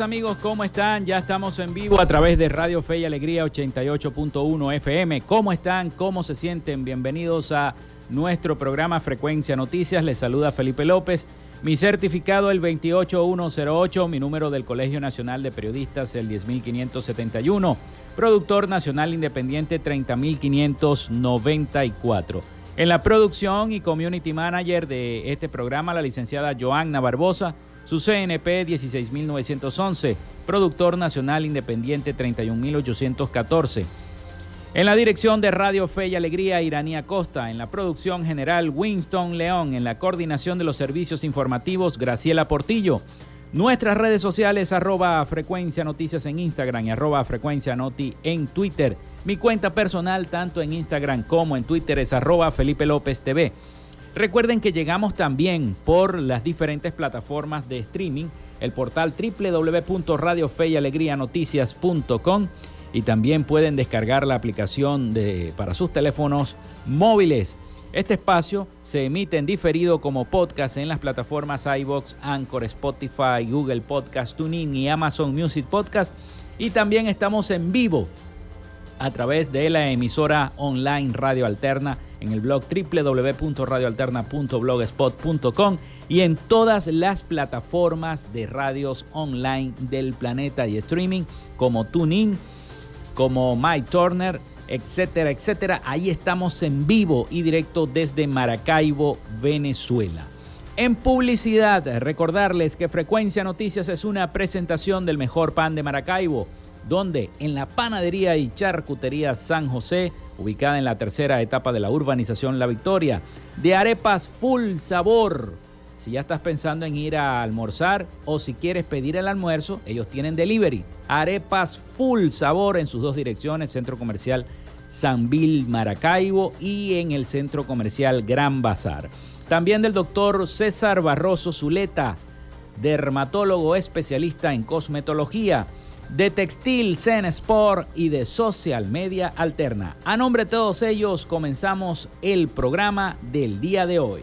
Amigos, ¿cómo están? Ya estamos en vivo a través de Radio Fe y Alegría 88.1 FM. ¿Cómo están? ¿Cómo se sienten? Bienvenidos a nuestro programa Frecuencia Noticias. Les saluda Felipe López. Mi certificado el 28108, mi número del Colegio Nacional de Periodistas el 10571, productor nacional independiente 30594. En la producción y community manager de este programa, la licenciada Joanna Barbosa su CNP 16911, productor nacional independiente 31814. En la dirección de Radio Fe y Alegría, Iranía Costa. En la producción general, Winston León. En la coordinación de los servicios informativos, Graciela Portillo. Nuestras redes sociales, arroba frecuencia noticias en Instagram y arroba frecuencia noti en Twitter. Mi cuenta personal, tanto en Instagram como en Twitter, es arroba Felipe López TV. Recuerden que llegamos también por las diferentes plataformas de streaming, el portal www.radiofeyalegrianoticias.com y también pueden descargar la aplicación de, para sus teléfonos móviles. Este espacio se emite en diferido como podcast en las plataformas iBox, Anchor, Spotify, Google Podcast, TuneIn y Amazon Music Podcast. Y también estamos en vivo a través de la emisora online Radio Alterna en el blog www.radioalterna.blogspot.com y en todas las plataformas de radios online del planeta y streaming como TuneIn, como MyTurner, etcétera, etcétera. Ahí estamos en vivo y directo desde Maracaibo, Venezuela. En publicidad, recordarles que Frecuencia Noticias es una presentación del mejor pan de Maracaibo donde en la panadería y charcutería San José, ubicada en la tercera etapa de la urbanización La Victoria, de arepas full sabor. Si ya estás pensando en ir a almorzar o si quieres pedir el almuerzo, ellos tienen delivery. Arepas full sabor en sus dos direcciones, Centro Comercial San Bill Maracaibo y en el Centro Comercial Gran Bazar. También del doctor César Barroso Zuleta, dermatólogo especialista en cosmetología de Textil Zen Sport y de Social Media Alterna. A nombre de todos ellos comenzamos el programa del día de hoy.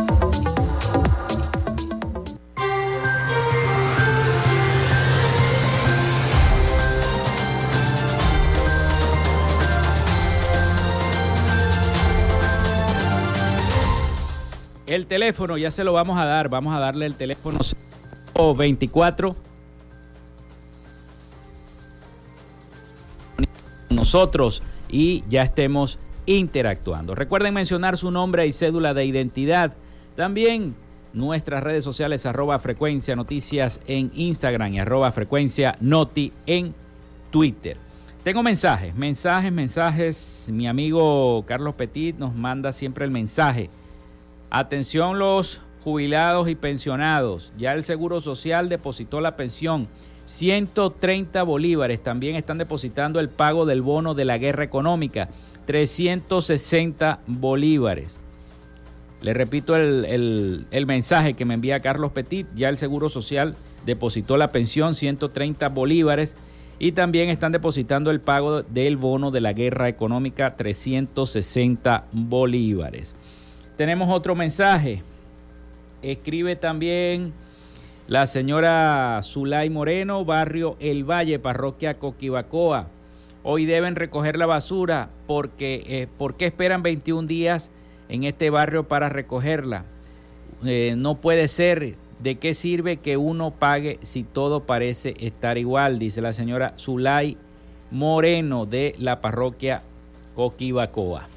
El teléfono ya se lo vamos a dar. Vamos a darle el teléfono 24 nosotros y ya estemos interactuando. Recuerden mencionar su nombre y cédula de identidad. También nuestras redes sociales arroba frecuencia noticias en Instagram y arroba frecuencia noti en Twitter. Tengo mensajes, mensajes, mensajes. Mi amigo Carlos Petit nos manda siempre el mensaje Atención los jubilados y pensionados. Ya el Seguro Social depositó la pensión. 130 bolívares. También están depositando el pago del bono de la guerra económica. 360 bolívares. Le repito el, mensaje que me envía Carlos Petit. Ya el Seguro Social depositó la pensión, 130 bolívares. Y también están depositando el pago del bono de la guerra económica, 360 bolívares. Tenemos otro mensaje. Escribe también la señora Zulay Moreno, barrio El Valle, parroquia Coquibacoa. Hoy deben recoger la basura porque eh, ¿por qué esperan 21 días en este barrio para recogerla? Eh, no puede ser. ¿De qué sirve que uno pague si todo parece estar igual? Dice la señora Zulay Moreno de la parroquia Coquibacoa.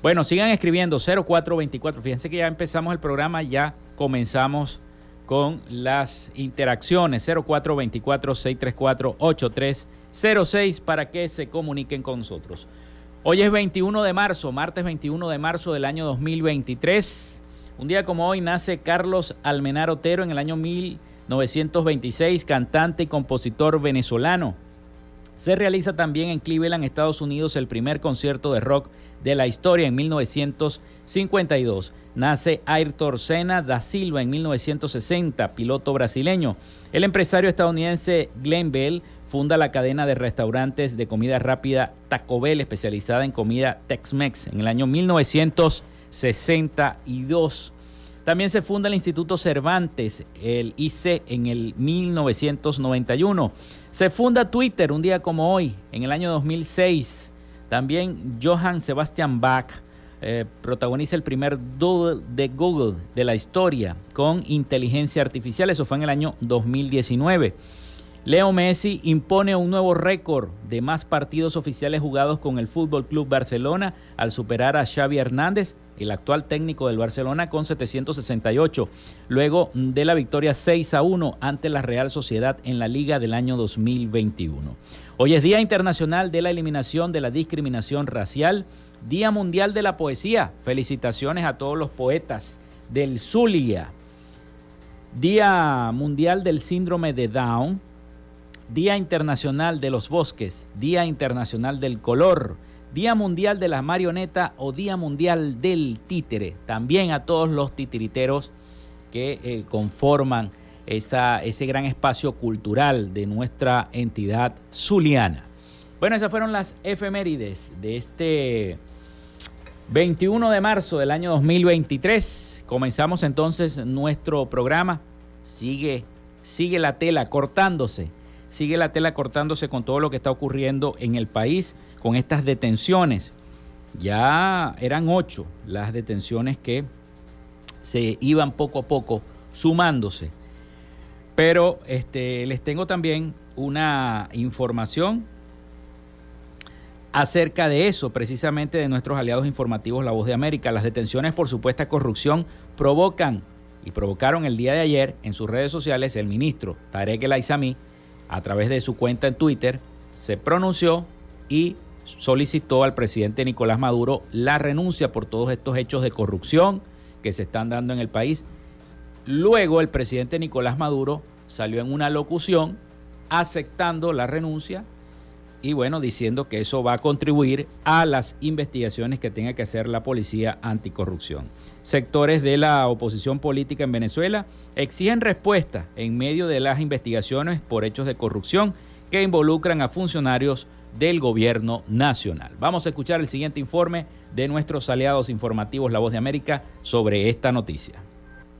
Bueno, sigan escribiendo 0424. Fíjense que ya empezamos el programa, ya comenzamos con las interacciones 0424-634-8306 para que se comuniquen con nosotros. Hoy es 21 de marzo, martes 21 de marzo del año 2023. Un día como hoy nace Carlos Almenar Otero en el año 1926, cantante y compositor venezolano. Se realiza también en Cleveland, Estados Unidos, el primer concierto de rock de la historia en 1952. Nace Ayrton Senna da Silva en 1960, piloto brasileño. El empresario estadounidense Glenn Bell funda la cadena de restaurantes de comida rápida Taco Bell, especializada en comida Tex-Mex, en el año 1962. También se funda el Instituto Cervantes, el IC, en el 1991. Se funda Twitter un día como hoy, en el año 2006. También Johann Sebastian Bach eh, protagoniza el primer Doodle de Google de la historia con inteligencia artificial. Eso fue en el año 2019. Leo Messi impone un nuevo récord de más partidos oficiales jugados con el Fútbol Club Barcelona al superar a Xavi Hernández, el actual técnico del Barcelona, con 768, luego de la victoria 6 a 1 ante la Real Sociedad en la Liga del año 2021. Hoy es Día Internacional de la Eliminación de la Discriminación Racial, Día Mundial de la Poesía. Felicitaciones a todos los poetas del Zulia. Día Mundial del Síndrome de Down, Día Internacional de los Bosques, Día Internacional del Color, Día Mundial de la Marioneta o Día Mundial del Títere. También a todos los titiriteros que eh, conforman esa, ese gran espacio cultural de nuestra entidad zuliana. Bueno, esas fueron las efemérides de este 21 de marzo del año 2023. Comenzamos entonces nuestro programa. Sigue, sigue la tela cortándose sigue la tela cortándose con todo lo que está ocurriendo en el país, con estas detenciones. Ya eran ocho las detenciones que se iban poco a poco sumándose. Pero este, les tengo también una información acerca de eso, precisamente de nuestros aliados informativos La Voz de América. Las detenciones por supuesta corrupción provocan y provocaron el día de ayer en sus redes sociales el ministro Tarek El Aizami a través de su cuenta en Twitter, se pronunció y solicitó al presidente Nicolás Maduro la renuncia por todos estos hechos de corrupción que se están dando en el país. Luego el presidente Nicolás Maduro salió en una locución aceptando la renuncia y bueno, diciendo que eso va a contribuir a las investigaciones que tenga que hacer la policía anticorrupción. Sectores de la oposición política en Venezuela exigen respuesta en medio de las investigaciones por hechos de corrupción que involucran a funcionarios del gobierno nacional. Vamos a escuchar el siguiente informe de nuestros aliados informativos La Voz de América sobre esta noticia.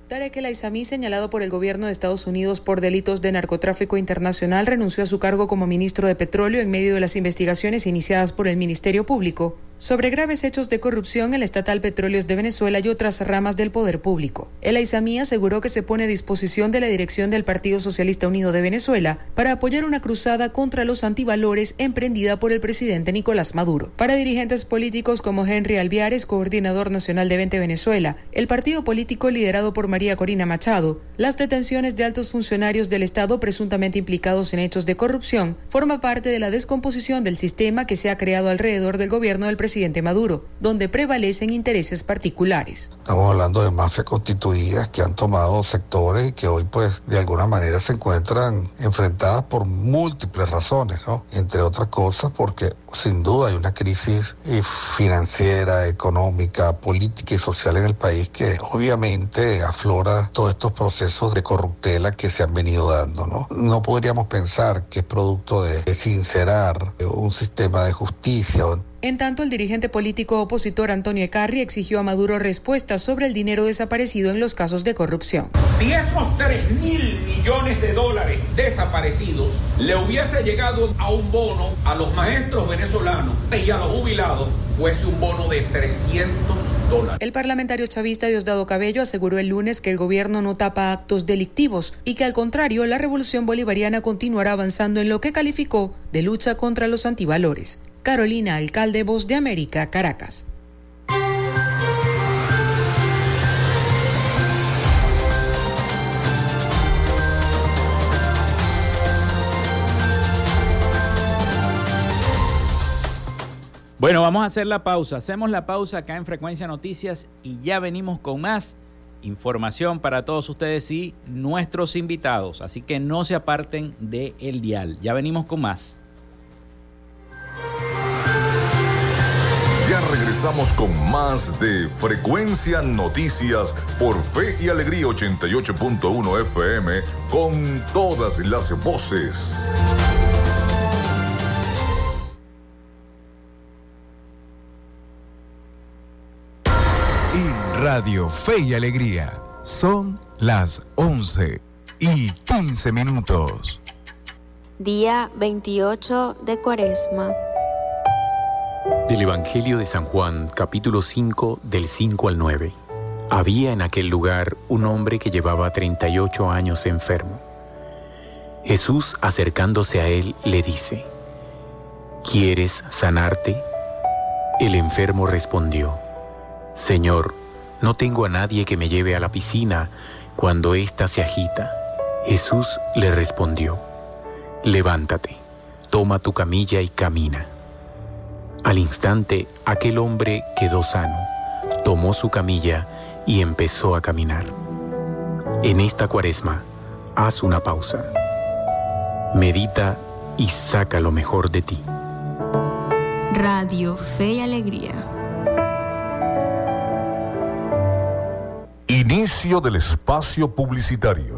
Tarek El Aizami, señalado por el gobierno de Estados Unidos por delitos de narcotráfico internacional, renunció a su cargo como ministro de Petróleo en medio de las investigaciones iniciadas por el Ministerio Público sobre graves hechos de corrupción en la estatal Petróleos de Venezuela y otras ramas del poder público. El Aizamí aseguró que se pone a disposición de la dirección del Partido Socialista Unido de Venezuela para apoyar una cruzada contra los antivalores emprendida por el presidente Nicolás Maduro. Para dirigentes políticos como Henry Alviares, coordinador nacional de Vente Venezuela, el partido político liderado por María Corina Machado, las detenciones de altos funcionarios del Estado presuntamente implicados en hechos de corrupción forma parte de la descomposición del sistema que se ha creado alrededor del gobierno del presidente presidente Maduro, donde prevalecen intereses particulares. Estamos hablando de mafias constituidas que han tomado sectores y que hoy pues de alguna manera se encuentran enfrentadas por múltiples razones, ¿no? Entre otras cosas porque sin duda hay una crisis eh, financiera, económica, política y social en el país que obviamente aflora todos estos procesos de corruptela que se han venido dando, ¿no? No podríamos pensar que es producto de sincerar un sistema de justicia en tanto, el dirigente político opositor Antonio Ecarri exigió a Maduro respuestas sobre el dinero desaparecido en los casos de corrupción. Si esos 3 mil millones de dólares desaparecidos le hubiese llegado a un bono a los maestros venezolanos y a los jubilados, fuese un bono de 300 dólares. El parlamentario chavista Diosdado Cabello aseguró el lunes que el gobierno no tapa actos delictivos y que al contrario la revolución bolivariana continuará avanzando en lo que calificó de lucha contra los antivalores. Carolina Alcalde, Voz de América, Caracas. Bueno, vamos a hacer la pausa. Hacemos la pausa acá en Frecuencia Noticias y ya venimos con más información para todos ustedes y nuestros invitados. Así que no se aparten del el dial. Ya venimos con más. Ya regresamos con más de Frecuencia Noticias por Fe y Alegría 88.1 FM con todas las voces. En Radio Fe y Alegría son las 11 y 15 minutos. Día 28 de Cuaresma. Del Evangelio de San Juan, capítulo 5, del 5 al 9. Había en aquel lugar un hombre que llevaba 38 años enfermo. Jesús acercándose a él le dice, ¿quieres sanarte? El enfermo respondió, Señor, no tengo a nadie que me lleve a la piscina cuando ésta se agita. Jesús le respondió, levántate, toma tu camilla y camina. Al instante aquel hombre quedó sano, tomó su camilla y empezó a caminar. En esta cuaresma, haz una pausa. Medita y saca lo mejor de ti. Radio Fe y Alegría. Inicio del espacio publicitario.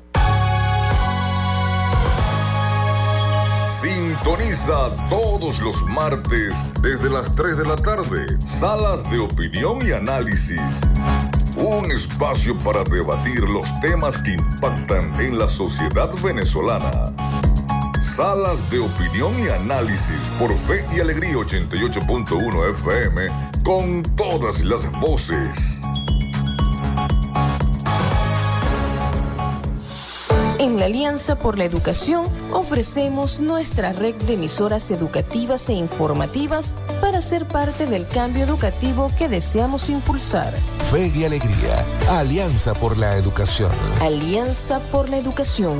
Sintoniza todos los martes desde las 3 de la tarde. Sala de opinión y análisis. Un espacio para debatir los temas que impactan en la sociedad venezolana. Salas de opinión y análisis por Fe y Alegría 88.1 FM con todas las voces. En la Alianza por la Educación ofrecemos nuestra red de emisoras educativas e informativas para ser parte del cambio educativo que deseamos impulsar. Fe y Alegría, Alianza por la Educación. Alianza por la Educación.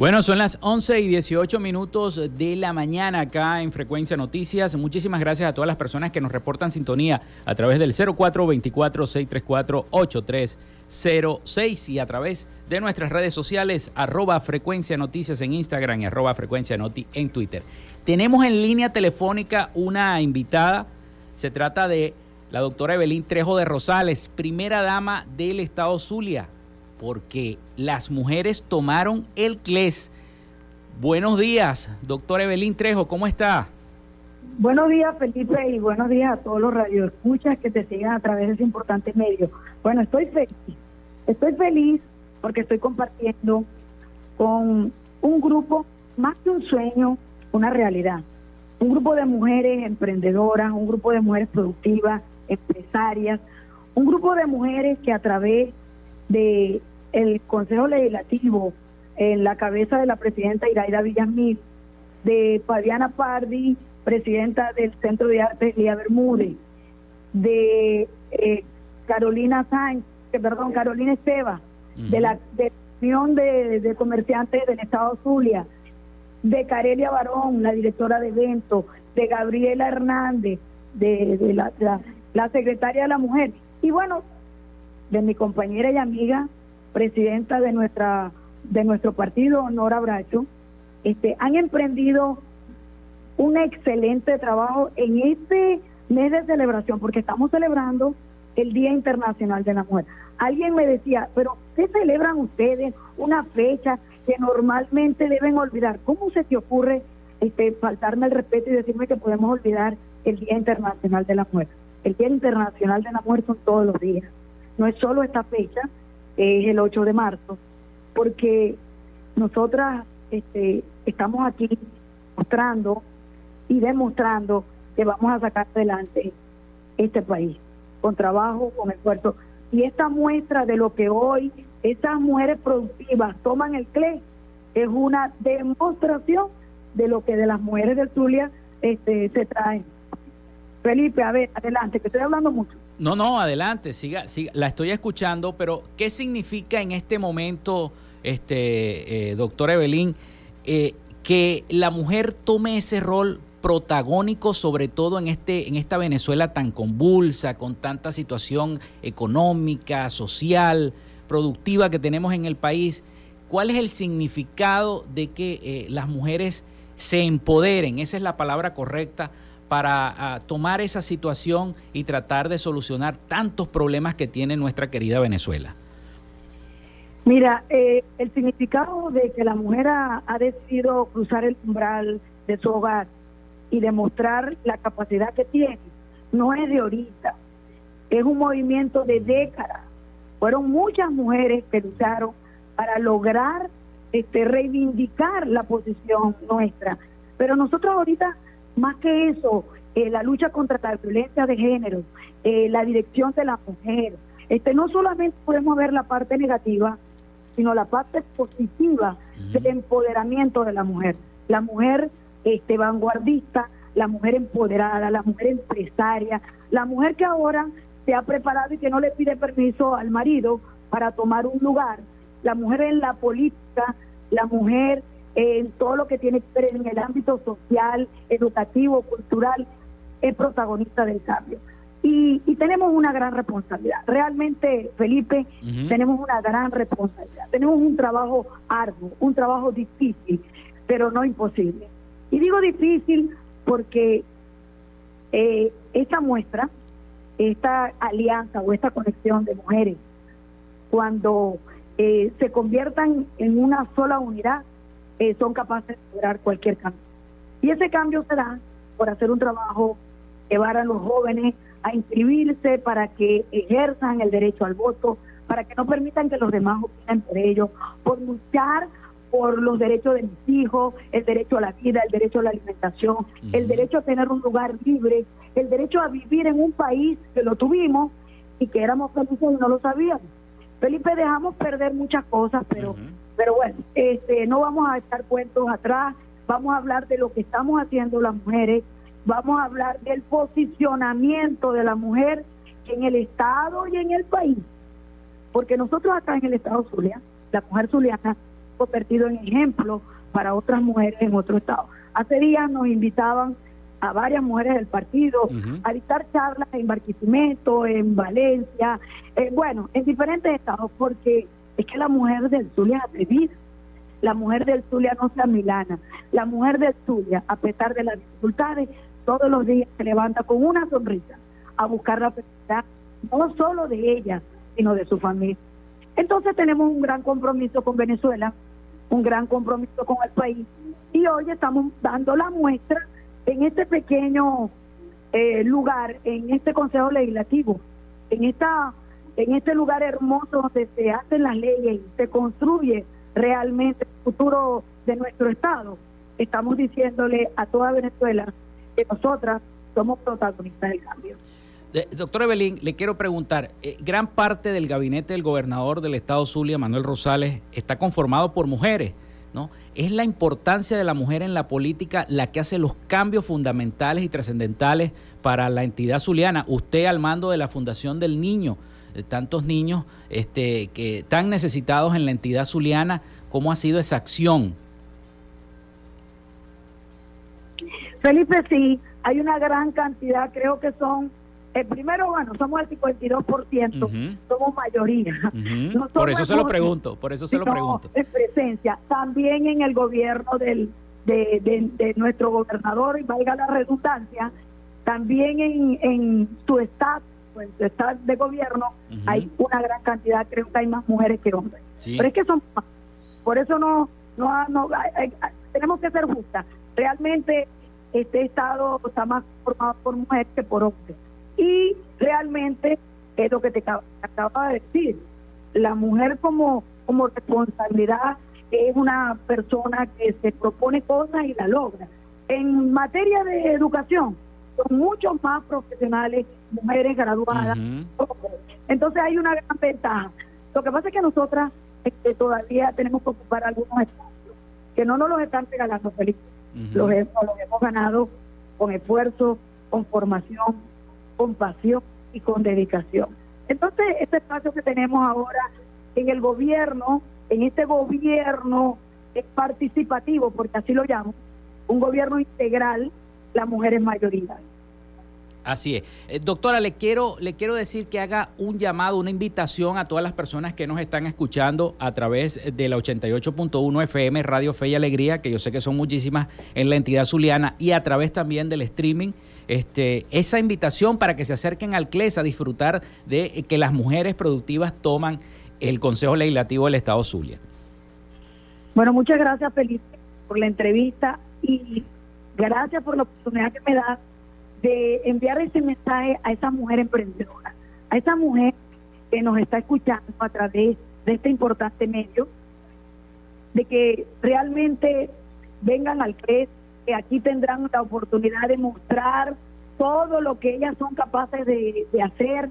Bueno, son las 11 y 18 minutos de la mañana acá en Frecuencia Noticias. Muchísimas gracias a todas las personas que nos reportan sintonía a través del 0424-634-8306 y a través de nuestras redes sociales, arroba Frecuencia Noticias en Instagram y arroba Frecuencia Noti en Twitter. Tenemos en línea telefónica una invitada. Se trata de la doctora Evelyn Trejo de Rosales, primera dama del Estado Zulia porque las mujeres tomaron el CLES. Buenos días, doctor Evelyn Trejo, ¿cómo está? Buenos días, Felipe, y buenos días a todos los radioescuchas que te sigan a través de ese importante medio. Bueno, estoy feliz. Estoy feliz porque estoy compartiendo con un grupo, más que un sueño, una realidad. Un grupo de mujeres emprendedoras, un grupo de mujeres productivas, empresarias, un grupo de mujeres que a través de el Consejo Legislativo en la cabeza de la presidenta Iraida Villamil, de Fabiana Pardi, presidenta del Centro de Arte Lía Bermúdez, de eh, Carolina Sáenz, perdón, Carolina Esteva, de la de Unión de, Comerciantes del Estado Zulia, de Carelia Barón, la directora de eventos, de Gabriela Hernández, de, la, la secretaria de la mujer, y bueno, de mi compañera y amiga presidenta de nuestra de nuestro partido, Nora Bracho, este, han emprendido un excelente trabajo en este mes de celebración, porque estamos celebrando el Día Internacional de la Mujer. Alguien me decía, pero ¿qué celebran ustedes una fecha que normalmente deben olvidar? ¿Cómo se te ocurre este, faltarme el respeto y decirme que podemos olvidar el Día Internacional de la Mujer? El Día Internacional de la Mujer son todos los días. No es solo esta fecha, es el 8 de marzo, porque nosotras este, estamos aquí mostrando y demostrando que vamos a sacar adelante este país, con trabajo, con esfuerzo. Y esta muestra de lo que hoy estas mujeres productivas toman el CLE es una demostración de lo que de las mujeres del Zulia este, se traen. Felipe, a ver, adelante, que estoy hablando mucho. No, no, adelante, siga, siga, la estoy escuchando, pero ¿qué significa en este momento, este, eh, doctor Evelyn, eh, que la mujer tome ese rol protagónico, sobre todo en, este, en esta Venezuela tan convulsa, con tanta situación económica, social, productiva que tenemos en el país? ¿Cuál es el significado de que eh, las mujeres se empoderen? Esa es la palabra correcta para ah, tomar esa situación y tratar de solucionar tantos problemas que tiene nuestra querida Venezuela? Mira, eh, el significado de que la mujer ha, decidido cruzar el umbral de su hogar y demostrar la capacidad que tiene, no es de ahorita, es un movimiento de décadas. Fueron muchas mujeres que lucharon para lograr este, reivindicar la posición nuestra. Pero nosotros ahorita más que eso, eh, la lucha contra la violencia de género, eh, la dirección de la mujer, este, no solamente podemos ver la parte negativa, sino la parte positiva del empoderamiento de la mujer. La mujer este, vanguardista, la mujer empoderada, la mujer empresaria, la mujer que ahora se ha preparado y que no le pide permiso al marido para tomar un lugar, la mujer en la política, la mujer en todo lo que tiene que ver en el ámbito social, educativo, cultural, es protagonista del cambio. Y, tenemos una gran responsabilidad. Realmente, Felipe, tenemos una gran responsabilidad. Tenemos un trabajo arduo, un trabajo difícil, pero no imposible. Y digo difícil porque eh, esta muestra, esta alianza o esta conexión de mujeres, cuando eh, se conviertan en una sola unidad, eh, son capaces de lograr cualquier cambio. Y ese cambio se da por hacer un trabajo, llevar a los jóvenes a inscribirse para que ejerzan el derecho al voto, para que no permitan que los demás opinen por ellos, por luchar por los derechos de mis hijos, el derecho a la vida, el derecho a la alimentación, el derecho a tener un lugar libre, el derecho a vivir en un país que lo tuvimos y que éramos felices y no lo sabíamos. Felipe, dejamos perder muchas cosas, pero pero bueno, este, no vamos a estar cuentos atrás, vamos a hablar de lo que estamos haciendo las mujeres, vamos a hablar del posicionamiento de la mujer en el Estado y en el país. Porque nosotros acá en el Estado Zulia, la mujer zuliana, convertido en ejemplo para otras mujeres en otro estado. Hace días nos invitaban a varias mujeres del partido a dictar charlas en Barquisimeto, en Valencia, eh, bueno, en diferentes estados, porque es que la mujer del Zulia es atrevida. La mujer del Zulia no se amilana. La mujer del Zulia, a pesar de las dificultades, todos los días se levanta con una sonrisa a buscar la felicidad, no solo de ella, sino de su familia. Entonces tenemos un gran compromiso con Venezuela, un gran compromiso con el país, y hoy estamos dando la muestra en este pequeño eh, lugar, en este Consejo Legislativo, en esta en este lugar hermoso donde se hacen las leyes y se construye realmente el futuro de nuestro Estado, estamos diciéndole a toda Venezuela que nosotras somos protagonistas del cambio. doctor Evelyn, le quiero preguntar, eh, gran parte del gabinete del gobernador del estado Zulia, Manuel Rosales, está conformado por mujeres, ¿no? ¿Es la importancia de la mujer en la política la que hace los cambios fundamentales y trascendentales para la entidad zuliana? Usted al mando de la Fundación del Niño, tantos niños este, que tan necesitados en la entidad zuliana, ¿cómo ha sido esa acción? Felipe, sí, hay una gran cantidad, creo que son, el primero, bueno, somos el 52%, somos mayoría. por eso se lo pregunto, por eso se lo pregunto. En presencia, también en el gobierno del, de, de, nuestro gobernador, y valga la redundancia, también en, en su estado su estado de gobierno hay una gran cantidad, creo que hay más mujeres que hombres. Pero es que son por eso no, no, no tenemos que ser justas. Realmente este estado está más formado por mujeres que por hombres. Y realmente es lo que te acaba de decir, la mujer como, como responsabilidad es una persona que se propone cosas y la logra. En materia de educación, son muchos más profesionales, mujeres graduadas. Entonces hay una gran ventaja. Lo que pasa es que nosotras este, todavía tenemos que ocupar algunos espacios que no nos los están regalando, Felipe. los, hemos, los hemos ganado con esfuerzo, con formación, con pasión y con dedicación. Entonces, este espacio que tenemos ahora en el gobierno, en este gobierno participativo, porque así lo llamo, un gobierno integral, la mujer es mayoría. Así es. Eh, doctora, le quiero, le quiero decir que haga un llamado, una invitación a todas las personas que nos están escuchando a través de la 88.1 FM Radio Fe y Alegría, que yo sé que son muchísimas en la entidad zuliana, y a través también del streaming. Este, esa invitación para que se acerquen al CLES a disfrutar de que las mujeres productivas toman el Consejo Legislativo del Estado Zulia. Bueno, muchas gracias Felipe por la entrevista y gracias por la oportunidad que me da de enviar ese mensaje a esa mujer emprendedora, a esa mujer que nos está escuchando a través de este importante medio, de que realmente vengan al CRES, que aquí tendrán la oportunidad de mostrar todo lo que ellas son capaces de, hacer,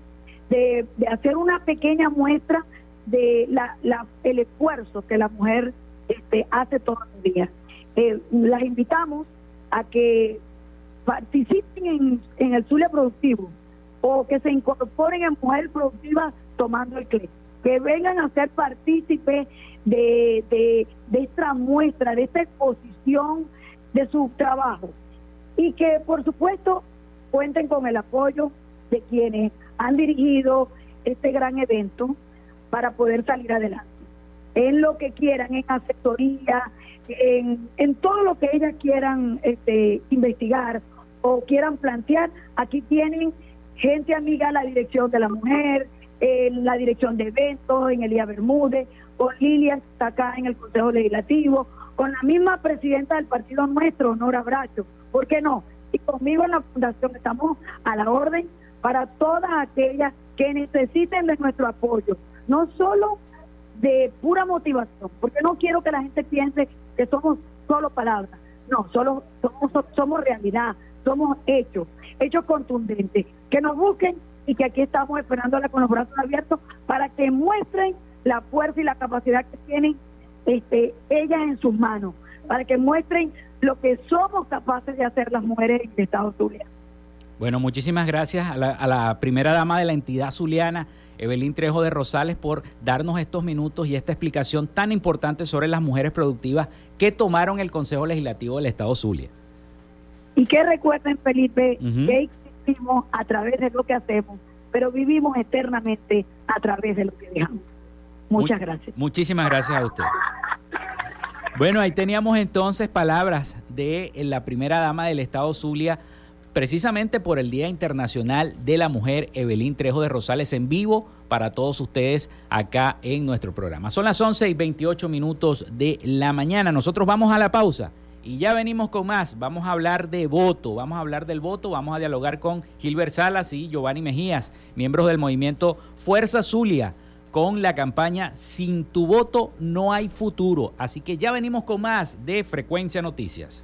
de, hacer una pequeña muestra de la, el esfuerzo que la mujer este, hace todos los días. Eh, las invitamos a que participen en, el Zulia Productivo o que se incorporen en Mujer Productiva tomando el CLE, que vengan a ser partícipes de, de, esta muestra, de esta exposición de su trabajo y que por supuesto cuenten con el apoyo de quienes han dirigido este gran evento para poder salir adelante. En lo que quieran, en asesoría, en, en todo lo que ellas quieran este, investigar o quieran plantear, aquí tienen gente amiga la dirección de la mujer, en la dirección de eventos, en Elía Bermúdez, con Lilia está acá en el Consejo Legislativo, con la misma presidenta del partido nuestro, Nora Bracho, ¿por qué no? Y conmigo en la fundación estamos a la orden para todas aquellas que necesiten de nuestro apoyo, no solo de pura motivación, porque no quiero que la gente piense que somos solo palabras, no, solo somos, somos realidad, somos hechos, hechos contundentes, que nos busquen y que aquí estamos esperándola con los brazos abiertos para que muestren la fuerza y la capacidad que tienen este, ellas en sus manos, para que muestren lo que somos capaces de hacer las mujeres en Estados Unidos. Bueno, muchísimas gracias a la, a la primera dama de la entidad zuliana, Evelyn Trejo de Rosales, por darnos estos minutos y esta explicación tan importante sobre las mujeres productivas que tomaron el Consejo Legislativo del Estado Zulia. Y que recuerden, Felipe, que existimos a través de lo que hacemos, pero vivimos eternamente a través de lo que dejamos. Muchas gracias. Muchísimas gracias a usted. Bueno, ahí teníamos entonces palabras de la primera dama del Estado Zulia, precisamente por el Día Internacional de la Mujer, Evelyn Trejo de Rosales, en vivo para todos ustedes acá en nuestro programa. Son las 11 y 28 minutos de la mañana. Nosotros vamos a la pausa y ya venimos con más. Vamos a hablar de voto, vamos a hablar del voto, vamos a dialogar con Gilbert Salas y Giovanni Mejías, miembros del movimiento Fuerza Zulia, con la campaña Sin tu voto no hay futuro. Así que ya venimos con más de Frecuencia Noticias.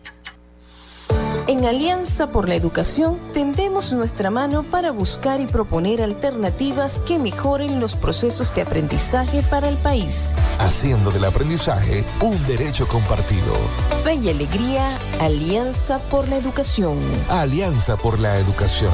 En Alianza por la Educación tendemos nuestra mano para buscar y proponer alternativas que mejoren los procesos de aprendizaje para el país. Haciendo del aprendizaje un derecho compartido. Fe y alegría, Alianza por la Educación. Alianza por la Educación.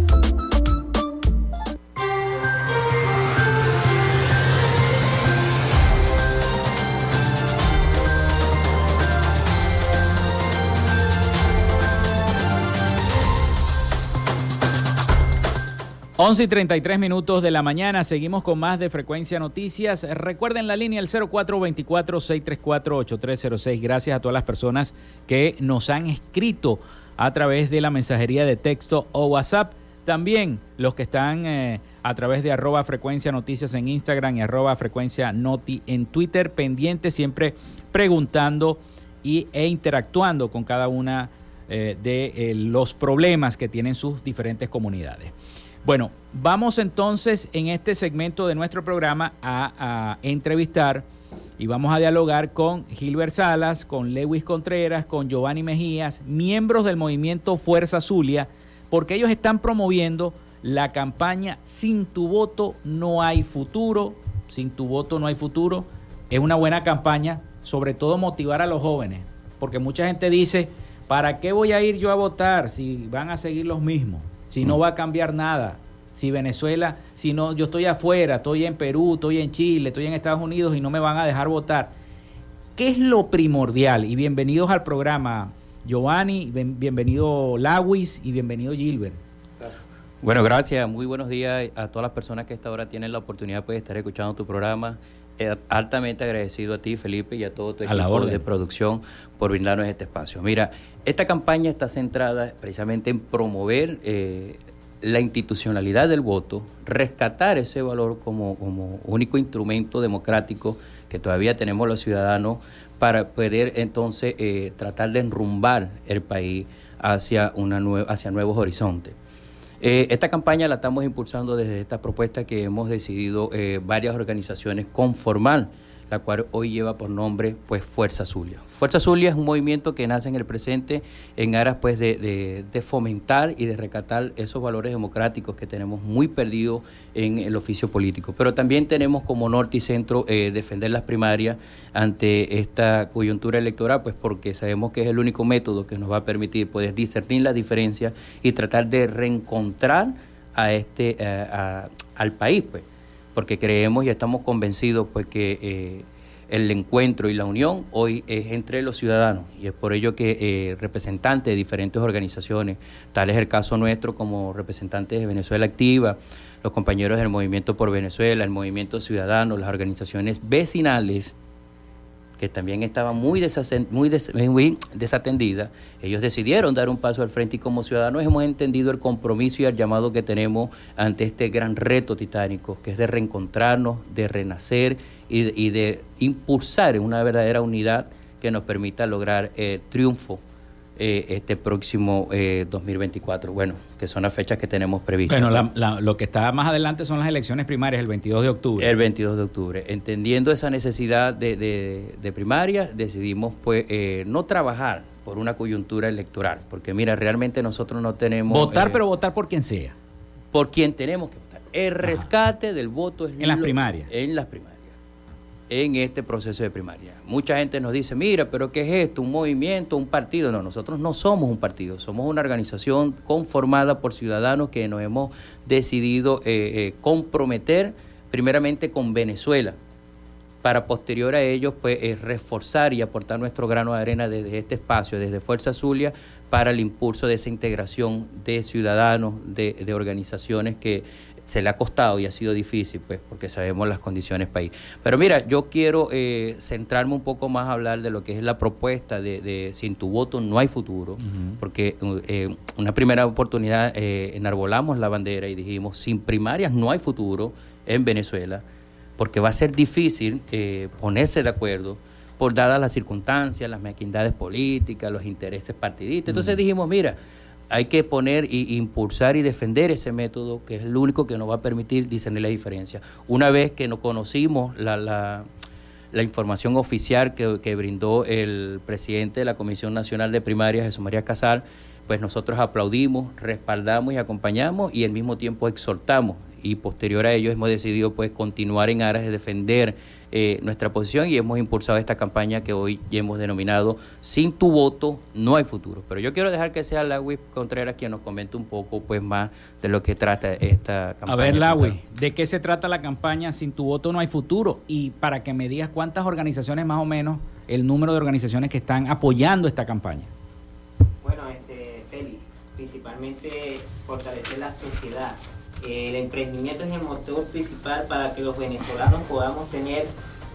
11 y 33 minutos de la mañana, seguimos con más de Frecuencia Noticias. Recuerden la línea el 0424-634-8306. Gracias a todas las personas que nos han escrito a través de la mensajería de texto o WhatsApp. También los que están eh, a través de arroba Frecuencia Noticias en Instagram y arroba Frecuencia Noti en Twitter, pendientes siempre preguntando y, e interactuando con cada una eh, de eh, los problemas que tienen sus diferentes comunidades. Bueno, vamos entonces en este segmento de nuestro programa a, entrevistar y vamos a dialogar con Gilbert Salas, con Lewis Contreras, con Giovanni Mejías, miembros del movimiento Fuerza Zulia, porque ellos están promoviendo la campaña Sin tu voto no hay futuro, sin tu voto no hay futuro. Es una buena campaña, sobre todo motivar a los jóvenes, porque mucha gente dice, ¿para qué voy a ir yo a votar si van a seguir los mismos? Si no va a cambiar nada. Si Venezuela, si no, yo estoy afuera, estoy en Perú, estoy en Chile, estoy en Estados Unidos y no me van a dejar votar. ¿Qué es lo primordial? Y bienvenidos al programa, Giovanni, bienvenido Lawis y bienvenido Gilbert. Bueno, gracias. Muy buenos días a todas las personas que esta hora tienen la oportunidad de estar escuchando tu programa. Eh, altamente agradecido a ti, Felipe, y a todo tu equipo de producción por brindarnos este espacio. Mira, esta campaña está centrada precisamente en promover eh, la institucionalidad del voto, rescatar ese valor como, único instrumento democrático que todavía tenemos los ciudadanos para poder entonces eh, tratar de enrumbar el país hacia, una hacia nuevos horizontes. Eh, esta campaña la estamos impulsando desde esta propuesta que hemos decidido eh, varias organizaciones conformar la cual hoy lleva por nombre pues Fuerza Zulia. Fuerza Zulia es un movimiento que nace en el presente en aras pues de, fomentar y de recatar esos valores democráticos que tenemos muy perdidos en el oficio político. Pero también tenemos como norte y centro eh, defender las primarias ante esta coyuntura electoral, pues porque sabemos que es el único método que nos va a permitir pues, discernir las diferencias y tratar de reencontrar a este eh, al país pues porque creemos y estamos convencidos pues que eh, el encuentro y la unión hoy es entre los ciudadanos. Y es por ello que eh, representantes de diferentes organizaciones, tal es el caso nuestro como representantes de Venezuela Activa, los compañeros del Movimiento por Venezuela, el Movimiento Ciudadano, las organizaciones vecinales, que también estaba muy, desatendida, ellos decidieron dar un paso al frente y como ciudadanos hemos entendido el compromiso y el llamado que tenemos ante este gran reto titánico, que es de reencontrarnos, de renacer y, y de impulsar una verdadera unidad que nos permita lograr el triunfo eh, este próximo 2024. Eh, bueno, que son las fechas que tenemos previstas. Bueno, lo que está más adelante son las elecciones primarias, el 22 de octubre. El 22 de octubre. Entendiendo esa necesidad de, de, primaria, decidimos pues eh, no trabajar por una coyuntura electoral, porque mira, realmente nosotros no tenemos... Votar, pero votar por quien sea. Por quien tenemos que votar. El rescate del voto es... En las primarias. En las primarias en este proceso de primaria. Mucha gente nos dice, mira, pero ¿qué es esto? ¿Un movimiento? ¿Un partido? No, nosotros no somos un partido, somos una organización conformada por ciudadanos que nos hemos decidido eh, eh, comprometer primeramente con Venezuela, para posterior a ello pues eh, reforzar y aportar nuestro grano de arena desde este espacio, desde Fuerza Zulia, para el impulso de esa integración de ciudadanos, de organizaciones que se le ha costado y ha sido difícil, pues, porque sabemos las condiciones país. Pero mira, yo quiero eh, centrarme un poco más a hablar de lo que es la propuesta de, sin tu voto no hay futuro, porque eh, una primera oportunidad eh, enarbolamos la bandera y dijimos, sin primarias no hay futuro en Venezuela, porque va a ser difícil ponerse de acuerdo por dadas las circunstancias, las mequindades políticas, los intereses partidistas. Entonces dijimos, mira, hay que poner y impulsar y defender ese método que es el único que nos va a permitir discernir la diferencia. Una vez que no conocimos la, la, información oficial que, que, brindó el presidente de la Comisión Nacional de Primarias, Jesús María Casal, pues nosotros aplaudimos, respaldamos y acompañamos y al mismo tiempo exhortamos y posterior a ello hemos decidido pues continuar en aras de defender eh, nuestra posición y hemos impulsado esta campaña que hoy hemos denominado Sin tu voto no hay futuro. Pero yo quiero dejar que sea Lawi Contreras quien nos comente un poco pues más de lo que trata esta campaña. A ver, Lawi, ¿de qué se trata la campaña Sin tu voto no hay futuro? Y para que me digas cuántas organizaciones más o menos, el número de organizaciones que están apoyando esta campaña. Bueno, este, Feli, principalmente fortalecer la sociedad el emprendimiento es el motor principal para que los venezolanos podamos tener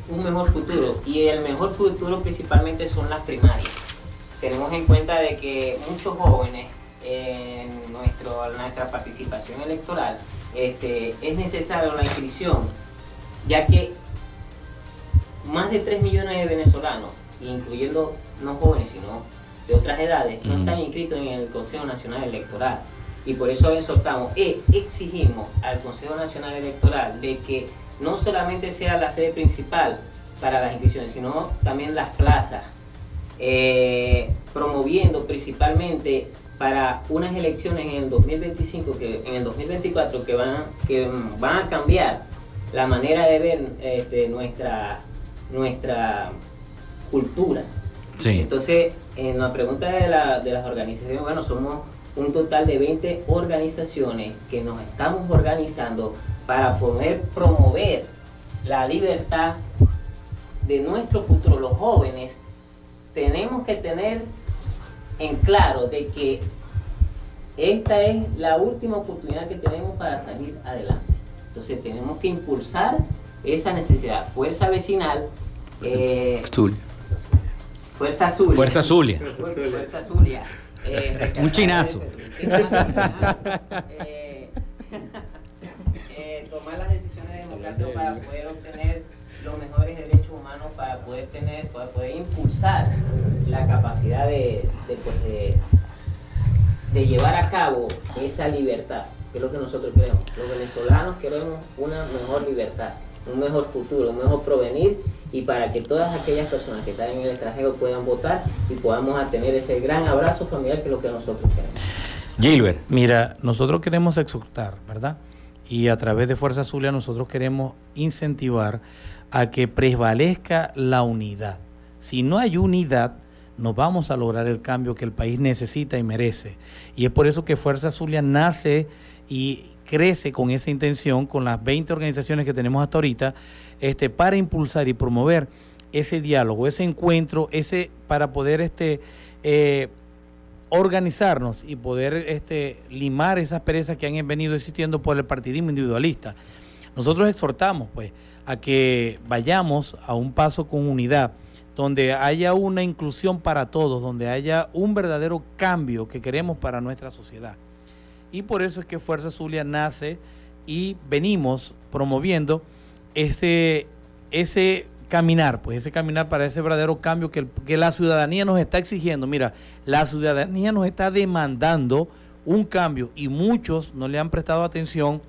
un mejor futuro. Y el mejor futuro principalmente son las primarias. Tenemos en cuenta de que muchos jóvenes en nuestro, nuestra participación electoral este, es necesaria la inscripción, ya que más de 3 millones de venezolanos, incluyendo no jóvenes, sino de otras edades, no están inscritos en el Consejo Nacional Electoral y por eso exhortamos e exigimos al Consejo Nacional Electoral de que no solamente sea la sede principal para las inscripciones, sino también las plazas, eh, promoviendo principalmente para unas elecciones en el 2025, que, en el 2024, que van, que van a cambiar la manera de ver este, nuestra, nuestra cultura. Entonces, en la pregunta de, la, de las organizaciones, bueno, somos un total de 20 organizaciones que nos estamos organizando para poder promover la libertad de nuestro futuro, los jóvenes, tenemos que tener en claro de que esta es la última oportunidad que tenemos para salir adelante. Entonces tenemos que impulsar esa necesidad. Fuerza vecinal. Eh, Fuerza Azul. Fuerza Zulia. Fuerza Zulia. Eh, un chinazo. Eh, eh, tomar las decisiones democráticas para poder obtener los mejores derechos humanos, para poder tener, para poder impulsar la capacidad de, de, pues, de llevar a cabo esa libertad, que es lo que nosotros queremos. Los venezolanos queremos una mejor libertad, un mejor futuro, un mejor provenir y para que todas aquellas personas que están en el extranjero puedan votar y podamos tener ese gran abrazo familiar que es lo que nosotros queremos. Gilbert, mira, nosotros queremos exhortar, ¿verdad? Y a través de Fuerza Zulia nosotros queremos incentivar a que prevalezca la unidad. Si no hay unidad, no vamos a lograr el cambio que el país necesita y merece. Y es por eso que Fuerza Zulia nace y crece con esa intención, con las 20 organizaciones que tenemos hasta ahorita, este, para impulsar y promover ese diálogo, ese encuentro, ese para poder este, eh, organizarnos y poder este, limar esas perezas que han venido existiendo por el partidismo individualista. Nosotros exhortamos pues a que vayamos a un paso con unidad, donde haya una inclusión para todos, donde haya un verdadero cambio que queremos para nuestra sociedad. Y por eso es que Fuerza Zulia nace y venimos promoviendo ese, ese caminar, pues ese caminar para ese verdadero cambio que, que, la ciudadanía nos está exigiendo. Mira, la ciudadanía nos está demandando un cambio y muchos no le han prestado atención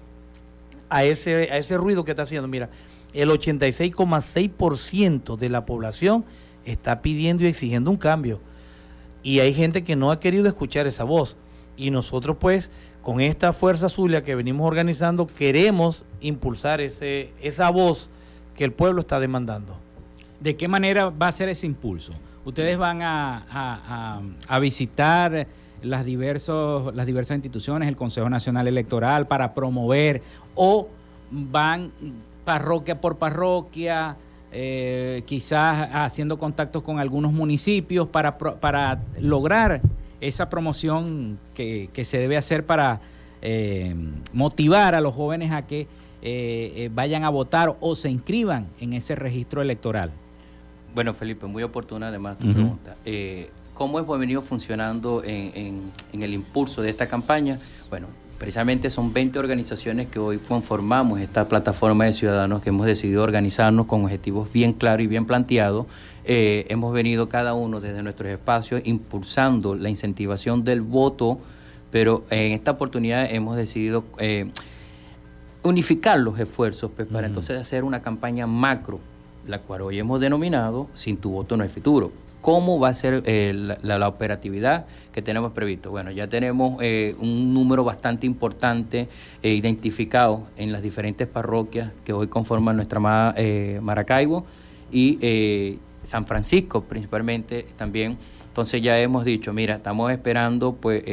a ese, a ese ruido que está haciendo. Mira, el 86,6% de la población está pidiendo y exigiendo un cambio. Y hay gente que no ha querido escuchar esa voz. Y nosotros pues con esta fuerza Zulia que venimos organizando queremos impulsar ese, esa voz que el pueblo está demandando. ¿De qué manera va a ser ese impulso? ¿Ustedes van a, visitar las, diversos, las diversas instituciones, el Consejo Nacional Electoral, para promover o van parroquia por parroquia, eh, quizás haciendo contactos con algunos municipios para, para lograr esa promoción que, se debe hacer para eh, motivar a los jóvenes a que eh, eh, vayan a votar o se inscriban en ese registro electoral. Bueno, Felipe, muy oportuna además tu pregunta. Eh, ¿Cómo hemos venido funcionando en, el impulso de esta campaña? Bueno, precisamente son 20 organizaciones que hoy conformamos esta plataforma de ciudadanos que hemos decidido organizarnos con objetivos bien claros y bien planteados. hemos venido cada uno desde nuestros espacios impulsando la incentivación del voto, pero en esta oportunidad hemos decidido unificar los esfuerzos pues, para entonces hacer una campaña macro, la cual hoy hemos denominado Sin tu voto no hay futuro. ¿Cómo va a ser eh, la, operatividad que tenemos previsto? Bueno, ya tenemos eh, un número bastante importante eh, identificado en las diferentes parroquias que hoy conforman nuestra Maracaibo y San Francisco principalmente también. Entonces ya hemos dicho, mira, estamos esperando pues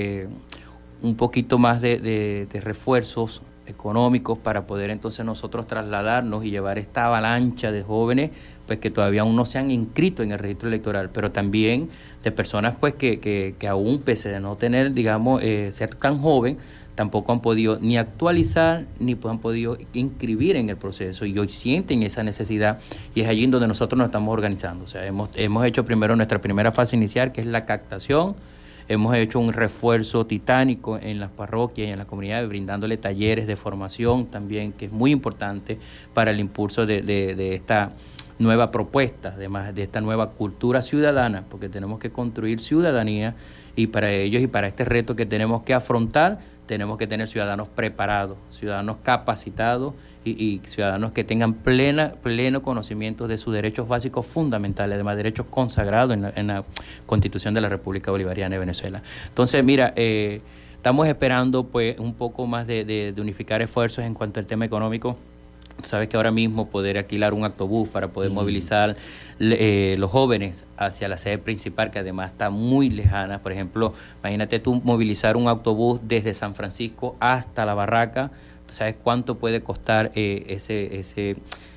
un poquito más de refuerzos económicos para poder entonces nosotros trasladarnos y llevar esta avalancha de jóvenes pues que todavía aún no se han inscrito en el registro electoral, pero también de personas pues que, que, que aún pese a no tener, digamos, eh, ser tan joven, tampoco han podido ni actualizar ni han podido inscribir en el proceso y hoy sienten esa necesidad y es allí donde nosotros nos estamos organizando. O sea, hemos, hemos hecho primero nuestra primera fase inicial que es la captación, Hemos hecho un refuerzo titánico en las parroquias y en las comunidades, brindándole talleres de formación también, que es muy importante para el impulso de, esta nueva propuesta, además de esta nueva cultura ciudadana, porque tenemos que construir ciudadanía y para ellos y para este reto que tenemos que afrontar, tenemos que tener ciudadanos preparados, ciudadanos capacitados y, ciudadanos que tengan plena, pleno conocimiento de sus derechos básicos fundamentales, además derechos consagrados en la, Constitución de la República Bolivariana de Venezuela. Entonces, mira, eh, estamos esperando pues un poco más de, unificar esfuerzos en cuanto al tema económico. Sabes que ahora mismo poder alquilar un autobús para poder movilizar eh, los jóvenes hacia la sede principal, que además está muy lejana. Por ejemplo, imagínate tú movilizar un autobús desde San Francisco hasta la Barraca, ¿sabes cuánto puede costar eh, ese, ese,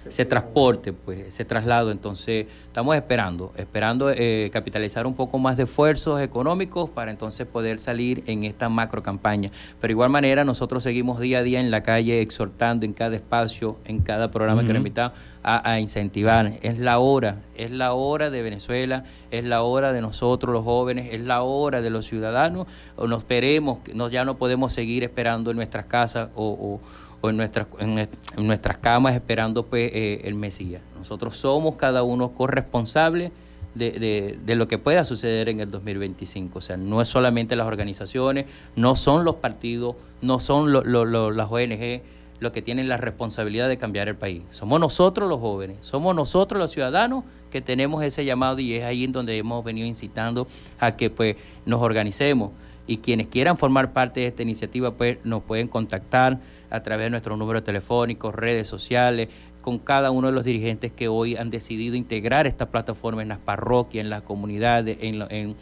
ese transporte, pues, ese traslado? Entonces, estamos esperando, esperando eh, capitalizar un poco más de esfuerzos económicos para entonces poder salir en esta macro campaña. Pero de igual manera, nosotros seguimos día a día en la calle exhortando en cada espacio, en cada programa que nos invitamos, a, a, incentivar. Es la hora, es la hora de Venezuela, es la hora de nosotros los jóvenes, es la hora de los ciudadanos. O nos esperemos, no, ya no podemos seguir esperando en nuestras casas o, o en nuestras, en, nuestras camas esperando pues, eh, el Mesías. Nosotros somos cada uno corresponsable de, de, lo que pueda suceder en el 2025. O sea, no es solamente las organizaciones, no son los partidos, no son las ONG los que tienen la responsabilidad de cambiar el país. Somos nosotros los jóvenes, somos nosotros los ciudadanos que tenemos ese llamado y es ahí en donde hemos venido incitando a que pues nos organicemos y quienes quieran formar parte de esta iniciativa pues nos pueden contactar a través de nuestros números telefónicos, redes sociales, con cada uno de los dirigentes que hoy han decidido integrar esta plataforma en las parroquias, en las comunidades, en,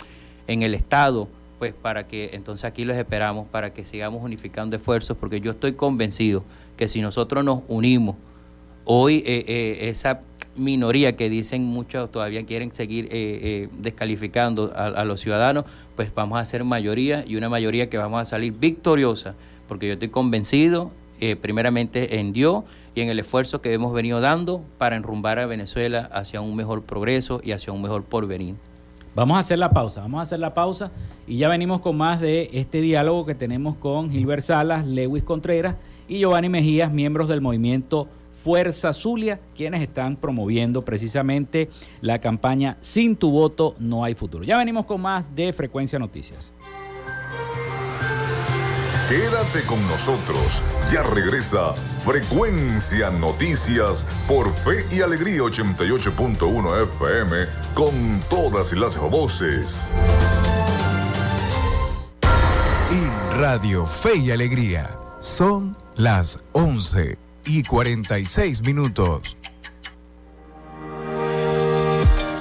en, el Estado, pues para que entonces aquí los esperamos, para que sigamos unificando esfuerzos, porque yo estoy convencido que si nosotros nos unimos, hoy eh, eh, esa minoría que dicen muchos todavía quieren seguir eh, descalificando a, a, los ciudadanos, pues vamos a ser mayoría y una mayoría que vamos a salir victoriosa, porque yo estoy convencido primeramente en Dios y en el esfuerzo que hemos venido dando para enrumbar a Venezuela hacia un mejor progreso y hacia un mejor porvenir. Vamos a hacer la pausa, vamos a hacer la pausa y ya venimos con más de este diálogo que tenemos con Gilbert Salas, Lewis Contreras y Giovanni Mejías, miembros del movimiento Fuerza Zulia, quienes están promoviendo precisamente la campaña Sin tu voto no hay futuro. Ya venimos con más de Frecuencia Noticias. Quédate con nosotros. Ya regresa Frecuencia Noticias por Fe y Alegría 88.1 FM con todas las voces. En Radio Fe y Alegría son las 11 y 46 minutos.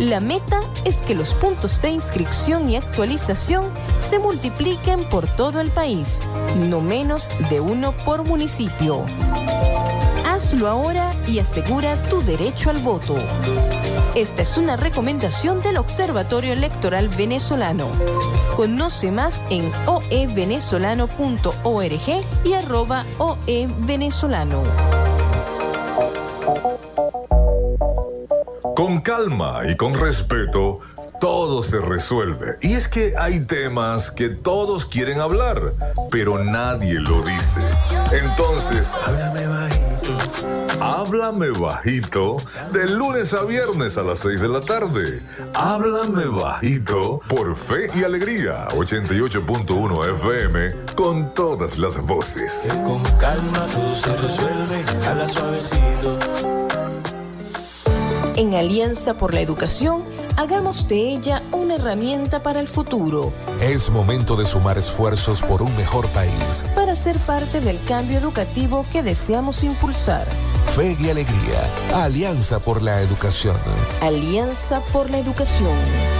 La meta es que los puntos de inscripción y actualización se multipliquen por todo el país, no menos de uno por municipio. Hazlo ahora y asegura tu derecho al voto. Esta es una recomendación del Observatorio Electoral Venezolano. Conoce más en oevenezolano.org y arroba oevenezolano. Con calma y con respeto, todo se resuelve. Y es que hay temas que todos quieren hablar, pero nadie lo dice. Entonces, háblame bajito. Háblame bajito de lunes a viernes a las 6 de la tarde. Háblame bajito por Fe y Alegría 88.1 FM con todas las voces. Con calma todo se resuelve, habla suavecito. En Alianza por la Educación, hagamos de ella una herramienta para el futuro. Es momento de sumar esfuerzos por un mejor país. Para ser parte del cambio educativo que deseamos impulsar. Fe y Alegría, Alianza por la Educación. Alianza por la Educación.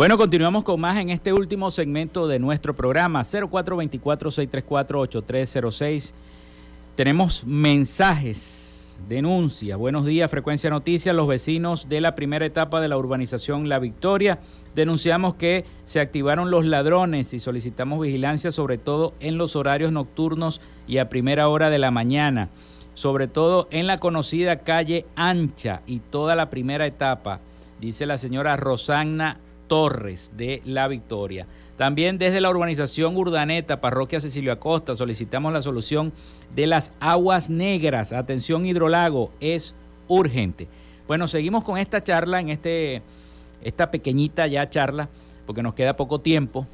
Bueno, continuamos con más en este último segmento de nuestro programa 0424-634-8306. Tenemos mensajes, denuncias. Buenos días, Frecuencia Noticias. Los vecinos de la primera etapa de la urbanización La Victoria denunciamos que se activaron los ladrones y solicitamos vigilancia sobre todo en los horarios nocturnos y a primera hora de la mañana, sobre todo en la conocida calle Ancha y toda la primera etapa, dice la señora Rosanna Torres de La Victoria. También desde la urbanización Urdaneta, parroquia Cecilio Acosta, solicitamos la solución de las aguas negras. Atención hidrolago, es urgente. Bueno, seguimos con esta charla, en este, esta pequeñita ya charla, porque nos queda poco tiempo,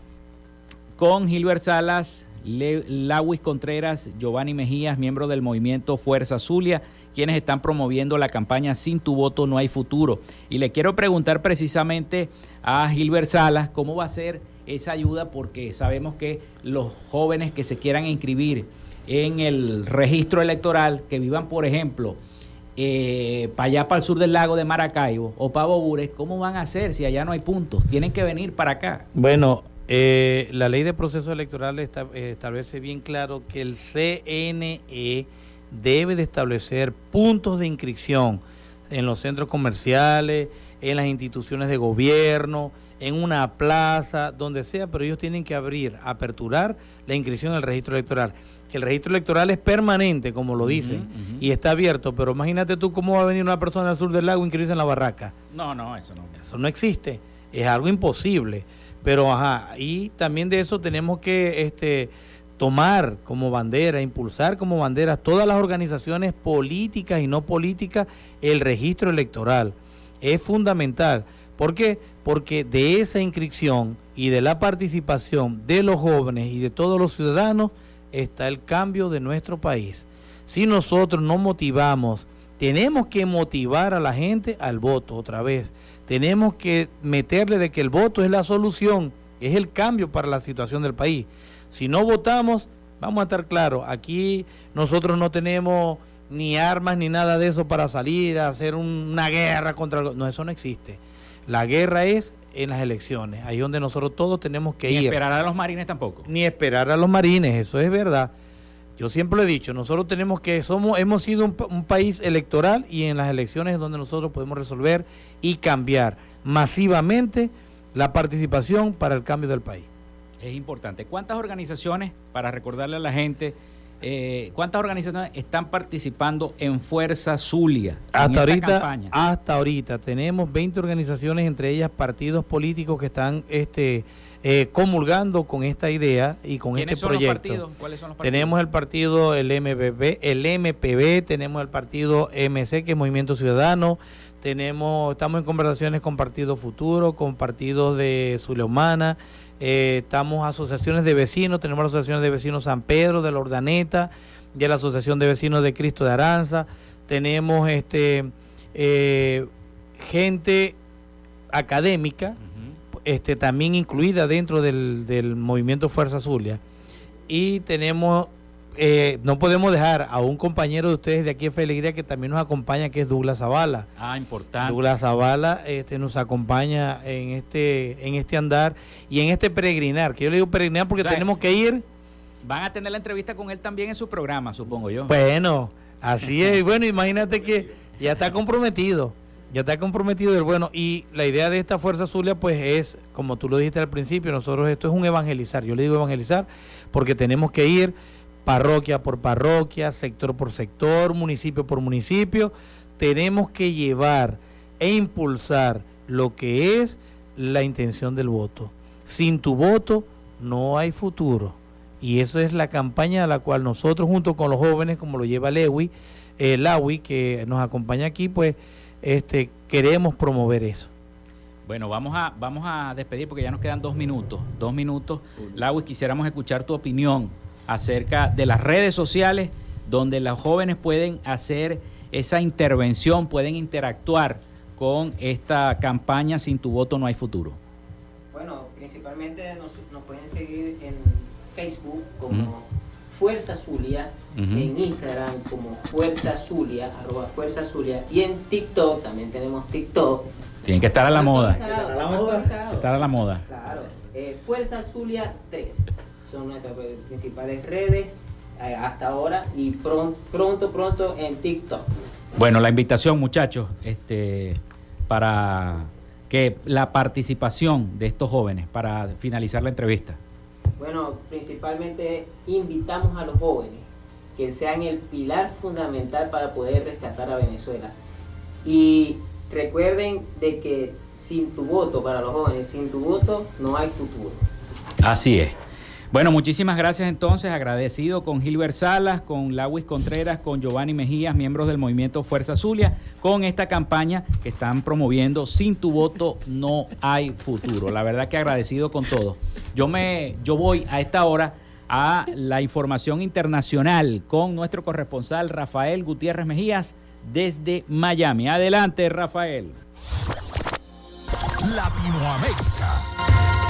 con Gilbert Salas, Lawis Contreras, Giovanni Mejías, miembro del movimiento Fuerza Zulia, quienes están promoviendo la campaña Sin tu voto no hay futuro. Y le quiero preguntar precisamente a Gilbert Salas cómo va a ser esa ayuda, porque sabemos que los jóvenes que se quieran inscribir en el registro electoral, que vivan, por ejemplo, eh, para allá, para el sur del lago de Maracaibo o para Bobures, ¿cómo van a hacer si allá no hay puntos? Tienen que venir para acá. Bueno, eh, la ley de procesos electorales eh, establece bien claro que el CNE debe de establecer puntos de inscripción en los centros comerciales, en las instituciones de gobierno, en una plaza, donde sea, pero ellos tienen que abrir, aperturar la inscripción en el registro electoral. Que el registro electoral es permanente, como lo dicen, y está abierto, pero imagínate tú cómo va a venir una persona al sur del lago a inscribirse en la barraca. No, no, eso no. Eso no existe, es algo imposible. Pero, ajá, y también de eso tenemos que este, tomar como bandera, impulsar como bandera todas las organizaciones políticas y no políticas el registro electoral. Es fundamental. ¿Por qué? Porque de esa inscripción y de la participación de los jóvenes y de todos los ciudadanos está el cambio de nuestro país. Si nosotros no motivamos, tenemos que motivar a la gente al voto otra vez tenemos que meterle de que el voto es la solución, es el cambio para la situación del país. Si no votamos, vamos a estar claros, aquí nosotros no tenemos ni armas ni nada de eso para salir a hacer una guerra contra... No, eso no existe. La guerra es en las elecciones, ahí donde nosotros todos tenemos que ir. Ni esperar a los marines tampoco. Ni esperar a los marines, eso es verdad. Yo siempre lo he dicho, nosotros tenemos que, somos, hemos sido un, país electoral y en las elecciones es donde nosotros podemos resolver y cambiar masivamente la participación para el cambio del país. Es importante. ¿Cuántas organizaciones, para recordarle a la gente, eh, cuántas organizaciones están participando en Fuerza Zulia? Hasta ahorita, hasta ahorita tenemos 20 organizaciones, entre ellas partidos políticos que están este, eh, comulgando con esta idea y con este proyecto. partidos? ¿Cuáles son los partidos? Tenemos el partido, el MPB, el MPB, tenemos el partido MC, que es Movimiento Ciudadano, tenemos, estamos en conversaciones con Partido Futuro, con partidos de Zuleomana, eh, estamos asociaciones de vecinos, tenemos la Asociación de Vecinos San Pedro, de la Ordaneta, de la Asociación de Vecinos de Cristo de Aranza, tenemos este eh, gente académica, este, también incluida dentro del, movimiento Fuerza Zulia. Y tenemos, eh, no podemos dejar a un compañero de ustedes de aquí de Feligría que también nos acompaña, que es Douglas Zavala. Ah, importante. Douglas Zavala este, nos acompaña en este, en este andar y en este peregrinar, que yo le digo peregrinar porque tenemos que ir. Van a tener la entrevista con él también en su programa, supongo yo. Bueno, así es. bueno, imagínate que ya está comprometido ya está comprometido el bueno. Y la idea de esta Fuerza Zulia, pues es, como tú lo dijiste al principio, nosotros esto es un evangelizar. Yo le digo evangelizar porque tenemos que ir parroquia por parroquia, sector por sector, municipio por municipio. Tenemos que llevar e impulsar lo que es la intención del voto. Sin tu voto no hay futuro. Y esa es la campaña a la cual nosotros, junto con los jóvenes, como lo lleva Lewi, eh, Lawi, que nos acompaña aquí, pues este, queremos promover eso. Bueno, vamos a, vamos a despedir porque ya nos quedan dos minutos. Dos minutos. Lawis, quisiéramos escuchar tu opinión acerca de las redes sociales donde los jóvenes pueden hacer esa intervención, pueden interactuar con esta campaña Sin tu voto no hay futuro. Bueno, principalmente nos, pueden seguir en Facebook como Fuerza Zulia, en Instagram como Fuerza Zulia, arroba Fuerza Zulia, y en TikTok, también tenemos TikTok. Tienen que estar a la moda. Estar a la moda. Claro. Eh, Fuerza Zulia 3 son nuestras principales redes eh, hasta ahora y pronto, pronto, pronto en TikTok. Bueno, la invitación, muchachos, este, para que la participación de estos jóvenes para finalizar la entrevista. Bueno, principalmente invitamos a los jóvenes que sean el pilar fundamental para poder rescatar a Venezuela. Y recuerden de que sin tu voto para los jóvenes, sin tu voto no hay futuro. Así es. Bueno, muchísimas gracias entonces, agradecido con Gilbert Salas, con Lawis Contreras, con Giovanni Mejías, miembros del movimiento Fuerza Zulia, con esta campaña que están promoviendo Sin tu voto no hay futuro. La verdad que agradecido con todo. Yo me yo voy a esta hora a la información internacional con nuestro corresponsal Rafael Gutiérrez Mejías desde Miami. Adelante, Rafael. Latinoamérica.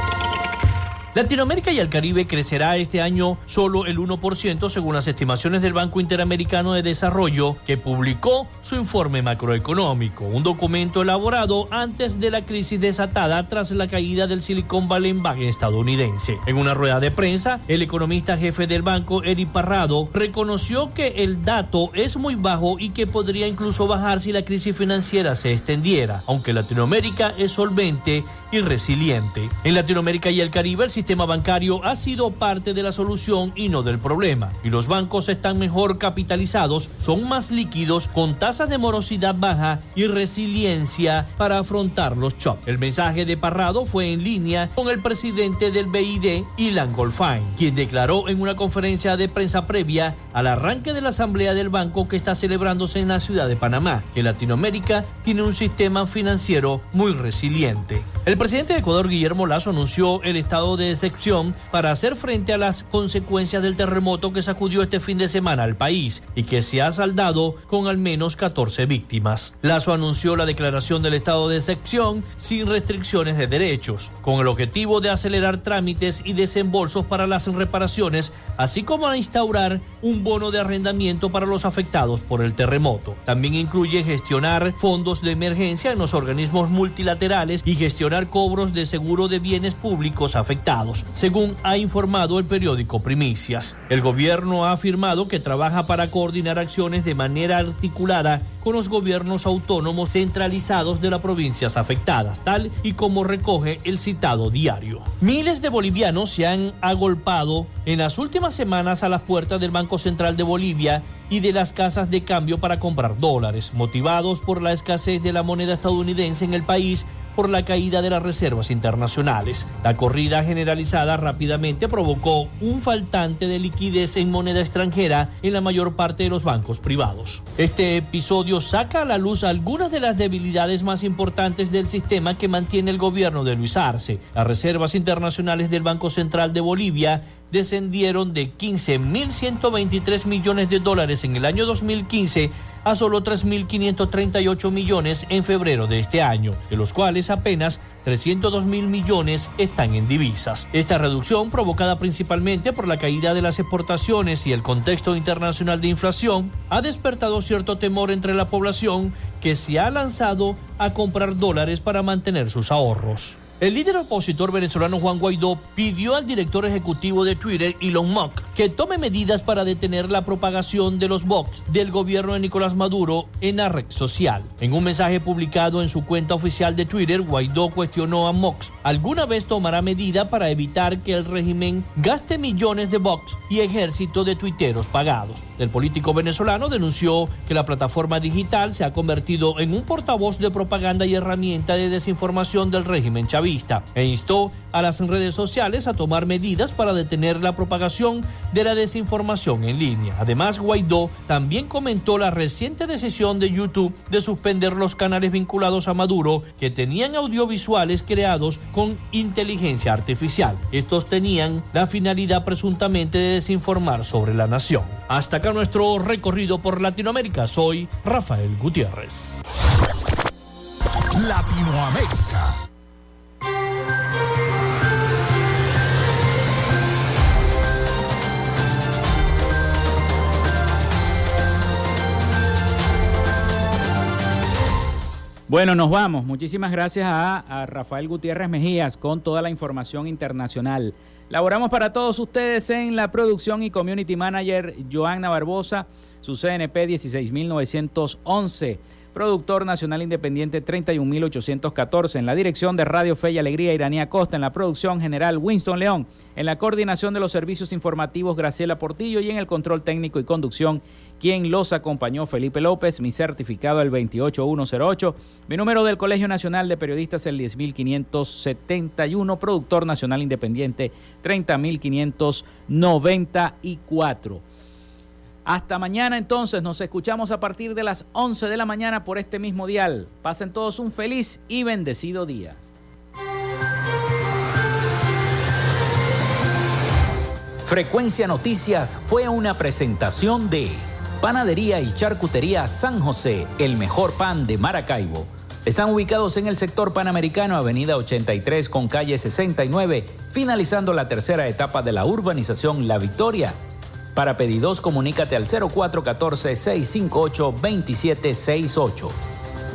Latinoamérica y el Caribe crecerá este año solo el 1% según las estimaciones del Banco Interamericano de Desarrollo que publicó su informe macroeconómico, un documento elaborado antes de la crisis desatada tras la caída del Silicon Valley Bank estadounidense. En una rueda de prensa, el economista jefe del banco, Eric Parrado, reconoció que el dato es muy bajo y que podría incluso bajar si la crisis financiera se extendiera, aunque Latinoamérica es solvente y resiliente. En Latinoamérica y el Caribe el sistema bancario ha sido parte de la solución y no del problema. Y los bancos están mejor capitalizados, son más líquidos, con tasas de morosidad baja y resiliencia para afrontar los shocks. El mensaje de Parrado fue en línea con el presidente del BID, Ilan Goldfein, quien declaró en una conferencia de prensa previa al arranque de la asamblea del banco que está celebrándose en la ciudad de Panamá, que Latinoamérica tiene un sistema financiero muy resiliente. El presidente de Ecuador, Guillermo Lazo, anunció el estado de excepción para hacer frente a las consecuencias del terremoto que sacudió este fin de semana al país y que se ha saldado con al menos 14 víctimas. Lazo anunció la declaración del estado de excepción sin restricciones de derechos, con el objetivo de acelerar trámites y desembolsos para las reparaciones, así como a instaurar un bono de arrendamiento para los afectados por el terremoto. También incluye gestionar fondos de emergencia en los organismos multilaterales y gestionar cobros de seguro de bienes públicos afectados, según ha informado el periódico Primicias. El gobierno ha afirmado que trabaja para coordinar acciones de manera articulada con los gobiernos autónomos centralizados de las provincias afectadas, tal y como recoge el citado diario. Miles de bolivianos se han agolpado en las últimas semanas a las puertas del Banco Central de Bolivia y de las casas de cambio para comprar dólares, motivados por la escasez de la moneda estadounidense en el país por la caída de las reservas internacionales. La corrida generalizada rápidamente provocó un faltante de liquidez en moneda extranjera en la mayor parte de los bancos privados. Este episodio saca a la luz algunas de las debilidades más importantes del sistema que mantiene el gobierno de Luis Arce. Las reservas internacionales del Banco Central de Bolivia descendieron de 15.123 millones de dólares en el año 2015 a solo 3.538 millones en febrero de este año, de los cuales apenas 302 mil millones están en divisas. Esta reducción, provocada principalmente por la caída de las exportaciones y el contexto internacional de inflación, ha despertado cierto temor entre la población que se ha lanzado a comprar dólares para mantener sus ahorros. El líder opositor venezolano Juan Guaidó pidió al director ejecutivo de Twitter, Elon Musk, que tome medidas para detener la propagación de los bots del gobierno de Nicolás Maduro en la red social. En un mensaje publicado en su cuenta oficial de Twitter, Guaidó cuestionó a Musk, ¿alguna vez tomará medida para evitar que el régimen gaste millones de bots y ejército de tuiteros pagados? El político venezolano denunció que la plataforma digital se ha convertido en un portavoz de propaganda y herramienta de desinformación del régimen chavista e instó a las redes sociales a tomar medidas para detener la propagación de la desinformación en línea. Además, Guaidó también comentó la reciente decisión de YouTube de suspender los canales vinculados a Maduro que tenían audiovisuales creados con inteligencia artificial. Estos tenían la finalidad presuntamente de desinformar sobre la nación. Hasta acá nuestro recorrido por Latinoamérica. Soy Rafael Gutiérrez. Latinoamérica. Bueno, nos vamos. Muchísimas gracias a, Rafael Gutiérrez Mejías con toda la información internacional. Laboramos para todos ustedes en la producción y community manager Joanna Barbosa, su CNP 16911 productor nacional independiente 31814, en la dirección de Radio Fe y Alegría Iranía Costa, en la producción general Winston León, en la coordinación de los servicios informativos Graciela Portillo. Y en el control técnico y conducción quien los acompañó Felipe López, mi certificado el 28108, mi número del Colegio Nacional de Periodistas el 10571, productor nacional independiente 30594. Hasta mañana entonces, nos escuchamos a partir de las 11 de la mañana por este mismo dial. Pasen todos un feliz y bendecido día. Frecuencia Noticias fue una presentación de Panadería y Charcutería San José, el mejor pan de Maracaibo. Están ubicados en el sector panamericano, avenida 83 con calle 69, finalizando la tercera etapa de la urbanización La Victoria. Para pedidos, comunícate al 0414-658-2768.